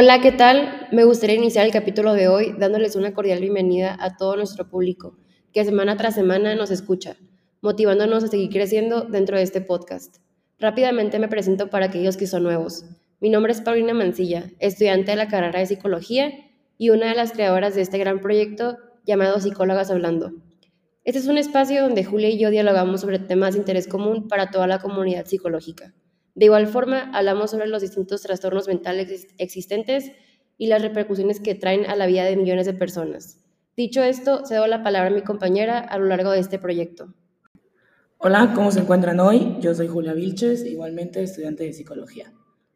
Hola, ¿qué tal? Me gustaría iniciar el capítulo de hoy dándoles una cordial bienvenida a todo nuestro público que semana tras semana nos escucha, motivándonos a seguir creciendo dentro de este podcast. Rápidamente me presento para aquellos que son nuevos. Mi nombre es Paulina Mancilla, estudiante de la carrera de Psicología y una de las creadoras de este gran proyecto llamado Psicólogas Hablando. Este es un espacio donde Julia y yo dialogamos sobre temas de interés común para toda la comunidad psicológica. De igual forma, hablamos sobre los distintos trastornos mentales existentes y las repercusiones que traen a la vida de millones de personas. Dicho esto, cedo la palabra a mi compañera a lo largo de este proyecto. Hola, ¿cómo se encuentran hoy? Yo soy Julia Vilches, igualmente estudiante de psicología.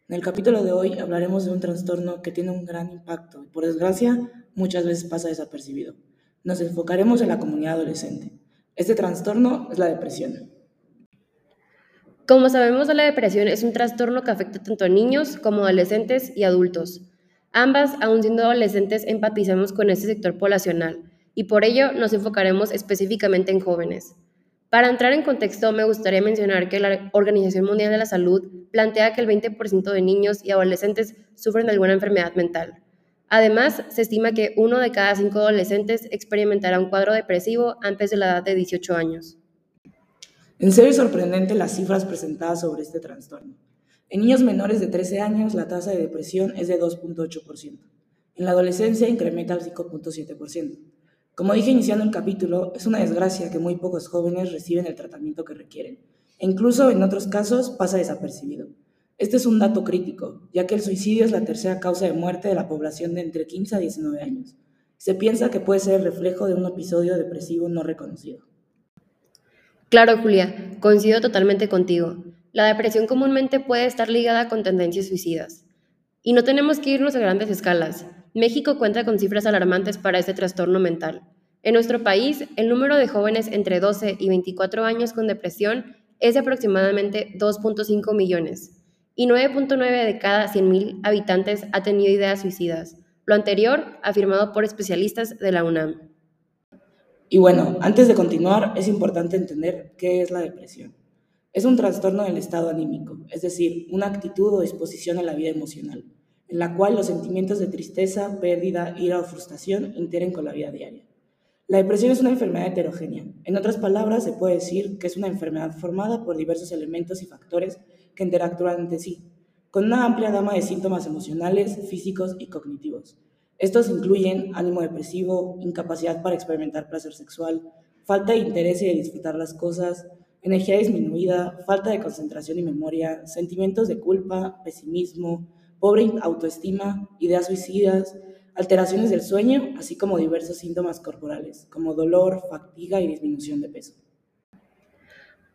En el capítulo de hoy hablaremos de un trastorno que tiene un gran impacto y por desgracia muchas veces pasa desapercibido. Nos enfocaremos en la comunidad adolescente. Este trastorno es la depresión. Como sabemos, la depresión es un trastorno que afecta tanto a niños como a adolescentes y adultos. Ambas, aun siendo adolescentes, empatizamos con este sector poblacional y por ello nos enfocaremos específicamente en jóvenes. Para entrar en contexto, me gustaría mencionar que la Organización Mundial de la Salud plantea que el 20% de niños y adolescentes sufren de alguna enfermedad mental. Además, se estima que uno de cada cinco adolescentes experimentará un cuadro depresivo antes de la edad de 18 años. En serio es sorprendente las cifras presentadas sobre este trastorno. En niños menores de 13 años la tasa de depresión es de 2.8%. En la adolescencia incrementa al 5.7%. Como dije iniciando el capítulo, es una desgracia que muy pocos jóvenes reciben el tratamiento que requieren. E incluso en otros casos pasa desapercibido. Este es un dato crítico, ya que el suicidio es la tercera causa de muerte de la población de entre 15 a 19 años. Se piensa que puede ser el reflejo de un episodio depresivo no reconocido. Claro, Julia, coincido totalmente contigo. La depresión comúnmente puede estar ligada con tendencias suicidas. Y no tenemos que irnos a grandes escalas. México cuenta con cifras alarmantes para este trastorno mental. En nuestro país, el número de jóvenes entre 12 y 24 años con depresión es de aproximadamente 2.5 millones, y 9.9 de cada 100.000 habitantes ha tenido ideas suicidas, lo anterior afirmado por especialistas de la UNAM. Y bueno, antes de continuar, es importante entender qué es la depresión. Es un trastorno del estado anímico, es decir, una actitud o disposición en la vida emocional, en la cual los sentimientos de tristeza, pérdida, ira o frustración interfieren con la vida diaria. La depresión es una enfermedad heterogénea. En otras palabras, se puede decir que es una enfermedad formada por diversos elementos y factores que interactúan entre sí, con una amplia gama de síntomas emocionales, físicos y cognitivos estos incluyen ánimo depresivo, incapacidad para experimentar placer sexual, falta de interés de disfrutar las cosas, energía disminuida, falta de concentración y memoria, sentimientos de culpa, pesimismo, pobre autoestima, ideas suicidas, alteraciones del sueño, así como diversos síntomas corporales, como dolor, fatiga y disminución de peso.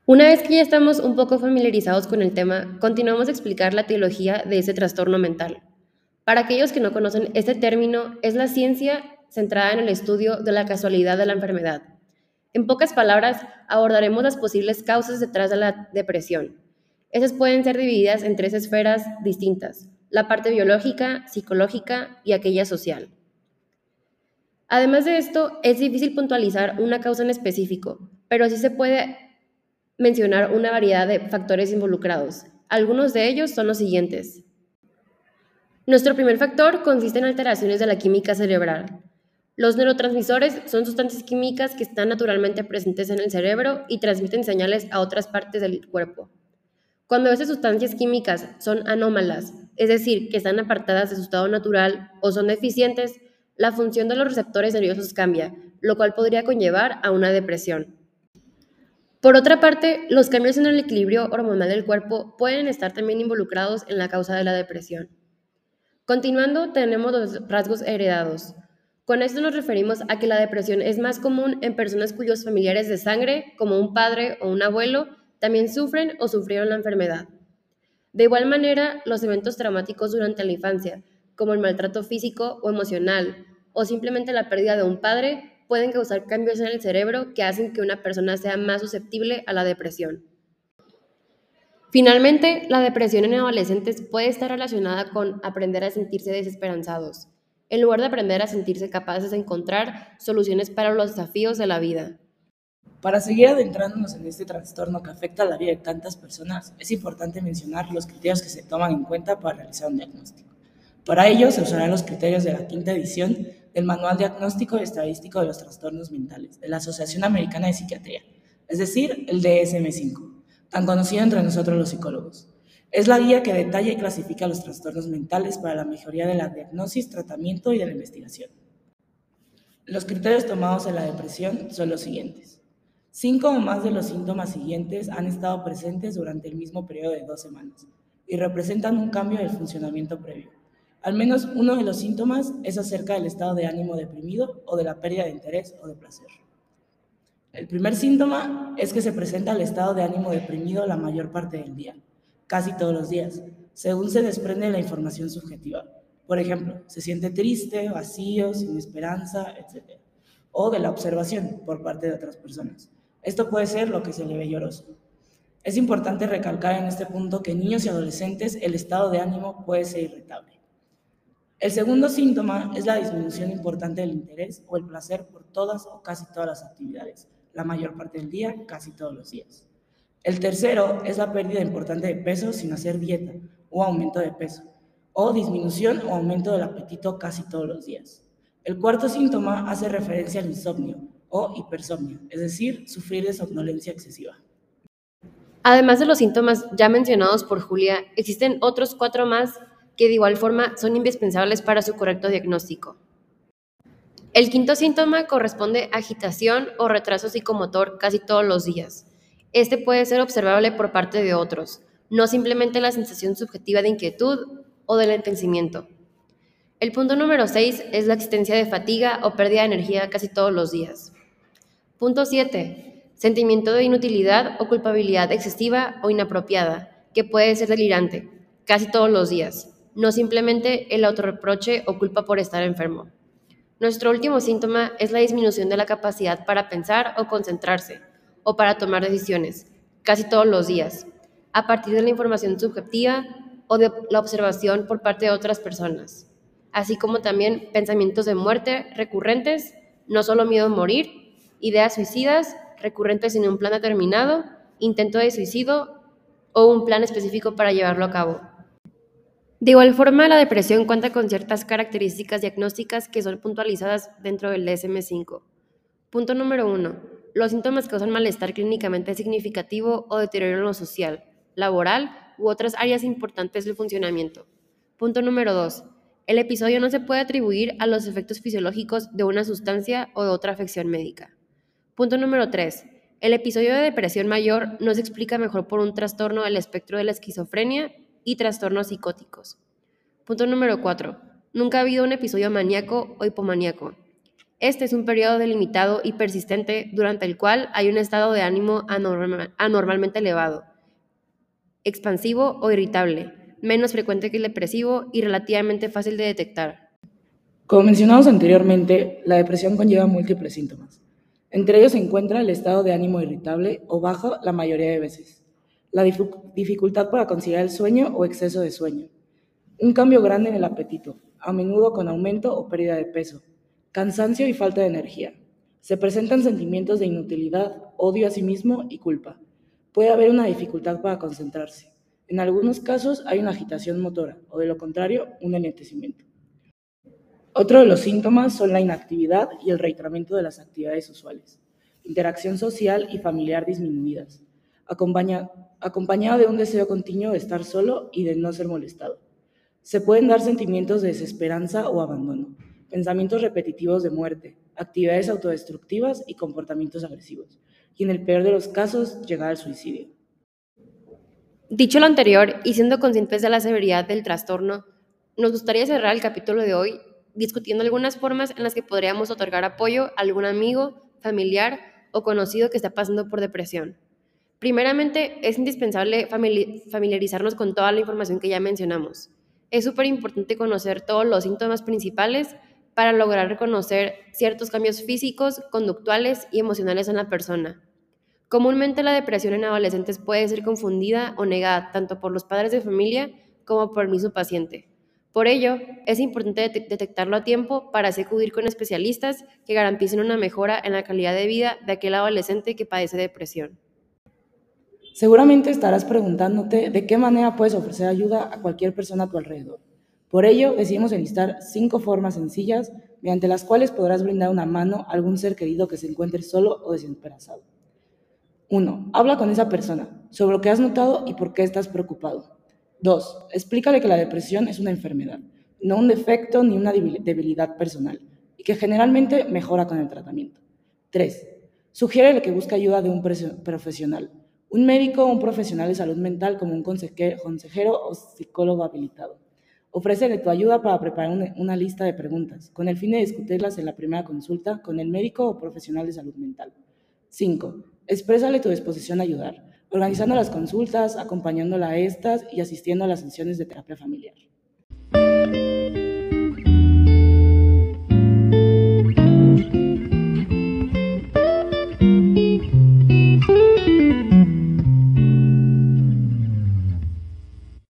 Una vez que ya estamos un poco familiarizados con el tema, continuamos a explicar la teología de ese trastorno mental. Para aquellos que no conocen, este término es la ciencia centrada en el estudio de la casualidad de la enfermedad. En pocas palabras, abordaremos las posibles causas detrás de la depresión. Esas pueden ser divididas en tres esferas distintas, la parte biológica, psicológica y aquella social. Además de esto, es difícil puntualizar una causa en específico, pero sí se puede mencionar una variedad de factores involucrados. Algunos de ellos son los siguientes. Nuestro primer factor consiste en alteraciones de la química cerebral. Los neurotransmisores son sustancias químicas que están naturalmente presentes en el cerebro y transmiten señales a otras partes del cuerpo. Cuando esas sustancias químicas son anómalas, es decir, que están apartadas de su estado natural o son deficientes, la función de los receptores nerviosos cambia, lo cual podría conllevar a una depresión. Por otra parte, los cambios en el equilibrio hormonal del cuerpo pueden estar también involucrados en la causa de la depresión. Continuando, tenemos los rasgos heredados. Con esto nos referimos a que la depresión es más común en personas cuyos familiares de sangre, como un padre o un abuelo, también sufren o sufrieron la enfermedad. De igual manera, los eventos traumáticos durante la infancia, como el maltrato físico o emocional, o simplemente la pérdida de un padre, pueden causar cambios en el cerebro que hacen que una persona sea más susceptible a la depresión. Finalmente, la depresión en adolescentes puede estar relacionada con aprender a sentirse desesperanzados, en lugar de aprender a sentirse capaces de encontrar soluciones para los desafíos de la vida. Para seguir adentrándonos en este trastorno que afecta a la vida de tantas personas, es importante mencionar los criterios que se toman en cuenta para realizar un diagnóstico. Para ello se usarán los criterios de la quinta edición del Manual Diagnóstico y Estadístico de los Trastornos Mentales de la Asociación Americana de Psiquiatría, es decir, el DSM-5, tan conocido entre nosotros los psicólogos. Es la guía que detalla y clasifica los trastornos mentales para la mejoría de la diagnosis, tratamiento y de la investigación. Los criterios tomados en la depresión son los siguientes. Cinco o más de los síntomas siguientes han estado presentes durante el mismo periodo de dos semanas y representan un cambio del funcionamiento previo. Al menos uno de los síntomas es acerca del estado de ánimo deprimido o de la pérdida de interés o de placer. El primer síntoma es que se presenta el estado de ánimo deprimido la mayor parte del día casi todos los días, según se desprende la información subjetiva. Por ejemplo, se siente triste, vacío, sin esperanza, etc. O de la observación por parte de otras personas. Esto puede ser lo que se le ve lloroso. Es importante recalcar en este punto que en niños y adolescentes el estado de ánimo puede ser irritable. El segundo síntoma es la disminución importante del interés o el placer por todas o casi todas las actividades, la mayor parte del día, casi todos los días. El tercero es la pérdida importante de peso sin hacer dieta o aumento de peso, o disminución o aumento del apetito casi todos los días. El cuarto síntoma hace referencia al insomnio o hipersomnio, es decir, sufrir de somnolencia excesiva. Además de los síntomas ya mencionados por Julia, existen otros cuatro más que de igual forma son indispensables para su correcto diagnóstico. El quinto síntoma corresponde a agitación o retraso psicomotor casi todos los días. Este puede ser observable por parte de otros, no simplemente la sensación subjetiva de inquietud o del entencimiento. El punto número 6 es la existencia de fatiga o pérdida de energía casi todos los días. Punto 7. Sentimiento de inutilidad o culpabilidad excesiva o inapropiada, que puede ser delirante, casi todos los días, no simplemente el autorreproche o culpa por estar enfermo. Nuestro último síntoma es la disminución de la capacidad para pensar o concentrarse, o para tomar decisiones, casi todos los días, a partir de la información subjetiva o de la observación por parte de otras personas, así como también pensamientos de muerte recurrentes, no solo miedo a morir, ideas suicidas recurrentes sin un plan determinado, intento de suicidio o un plan específico para llevarlo a cabo. De igual forma, la depresión cuenta con ciertas características diagnósticas que son puntualizadas dentro del DSM-5. Punto número uno los síntomas causan malestar clínicamente significativo o deterioro en lo social, laboral u otras áreas importantes del funcionamiento. Punto número 2. El episodio no se puede atribuir a los efectos fisiológicos de una sustancia o de otra afección médica. Punto número 3. El episodio de depresión mayor no se explica mejor por un trastorno del espectro de la esquizofrenia y trastornos psicóticos. Punto número 4. Nunca ha habido un episodio maníaco o hipomaníaco. Este es un periodo delimitado y persistente durante el cual hay un estado de ánimo anormalmente elevado, expansivo o irritable, menos frecuente que el depresivo y relativamente fácil de detectar. Como mencionamos anteriormente, la depresión conlleva múltiples síntomas. Entre ellos se encuentra el estado de ánimo irritable o bajo la mayoría de veces, la dificultad para conciliar el sueño o exceso de sueño, un cambio grande en el apetito, a menudo con aumento o pérdida de peso, cansancio y falta de energía. Se presentan sentimientos de inutilidad, odio a sí mismo y culpa. Puede haber una dificultad para concentrarse. En algunos casos hay una agitación motora o de lo contrario, un enetecimiento. Otro de los síntomas son la inactividad y el reiteramiento de las actividades usuales, interacción social y familiar disminuidas, acompañado de un deseo continuo de estar solo y de no ser molestado. Se pueden dar sentimientos de desesperanza o abandono, pensamientos repetitivos de muerte, actividades autodestructivas y comportamientos agresivos, y en el peor de los casos, llegar al suicidio. Dicho lo anterior, y siendo conscientes de la severidad del trastorno, nos gustaría cerrar el capítulo de hoy discutiendo algunas formas en las que podríamos otorgar apoyo a algún amigo, familiar o conocido que está pasando por depresión. Primeramente, es indispensable familiarizarnos con toda la información que ya mencionamos. Es súper importante conocer todos los síntomas principales para lograr reconocer ciertos cambios físicos, conductuales y emocionales en la persona. Comúnmente la depresión en adolescentes puede ser confundida o negada tanto por los padres de familia como por el mismo paciente. Por ello, es importante detectarlo a tiempo para así acudir con especialistas que garanticen una mejora en la calidad de vida de aquel adolescente que padece depresión. Seguramente estarás preguntándote de qué manera puedes ofrecer ayuda a cualquier persona a tu alrededor. Por ello, decidimos enlistar cinco formas sencillas mediante las cuales podrás brindar una mano a algún ser querido que se encuentre solo o desesperanzado. 1. Habla con esa persona sobre lo que has notado y por qué estás preocupado. 2. Explícale que la depresión es una enfermedad, no un defecto ni una debilidad personal, y que generalmente mejora con el tratamiento. 3. Sugiere que busque ayuda de un profesional, un médico o un profesional de salud mental como un consejero o psicólogo habilitado. Ofrécele tu ayuda para preparar una lista de preguntas, con el fin de discutirlas en la primera consulta con el médico o profesional de salud mental. 5. Exprésale tu disposición a ayudar, organizando las consultas, acompañándola a estas y asistiendo a las sesiones de terapia familiar.